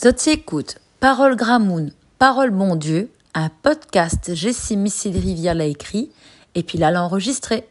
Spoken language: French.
Zotzi écoute Parole Gramoun, Parole Bon Dieu, un podcast Jessie Missile Rivière l'a écrit et puis là l'a enregistré.